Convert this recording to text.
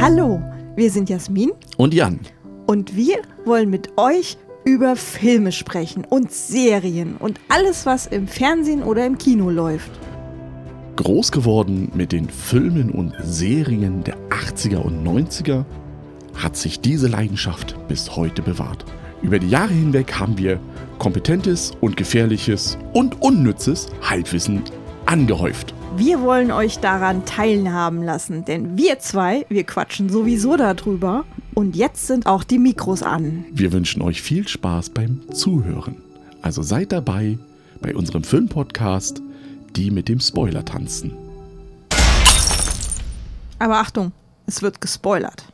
Hallo, wir sind Jasmin Und Jan, und wir wollen mit euch über Filme sprechen und Serien und alles, was im Fernsehen oder im Kino läuft. groß geworden mit den Filmen und Serien der 80er und 90er, hat sich diese Leidenschaft bis heute bewahrt. Über die Jahre hinweg haben wir kompetentes und gefährliches und unnützes Halbwissen angehäuft. Wir wollen euch daran teilhaben lassen, denn wir zwei, wir quatschen sowieso darüber und jetzt sind auch die Mikros an. Wir wünschen euch viel Spaß beim Zuhören. Also seid dabei bei unserem Filmpodcast Die mit dem Spoiler tanzen. Aber Achtung, es wird gespoilert.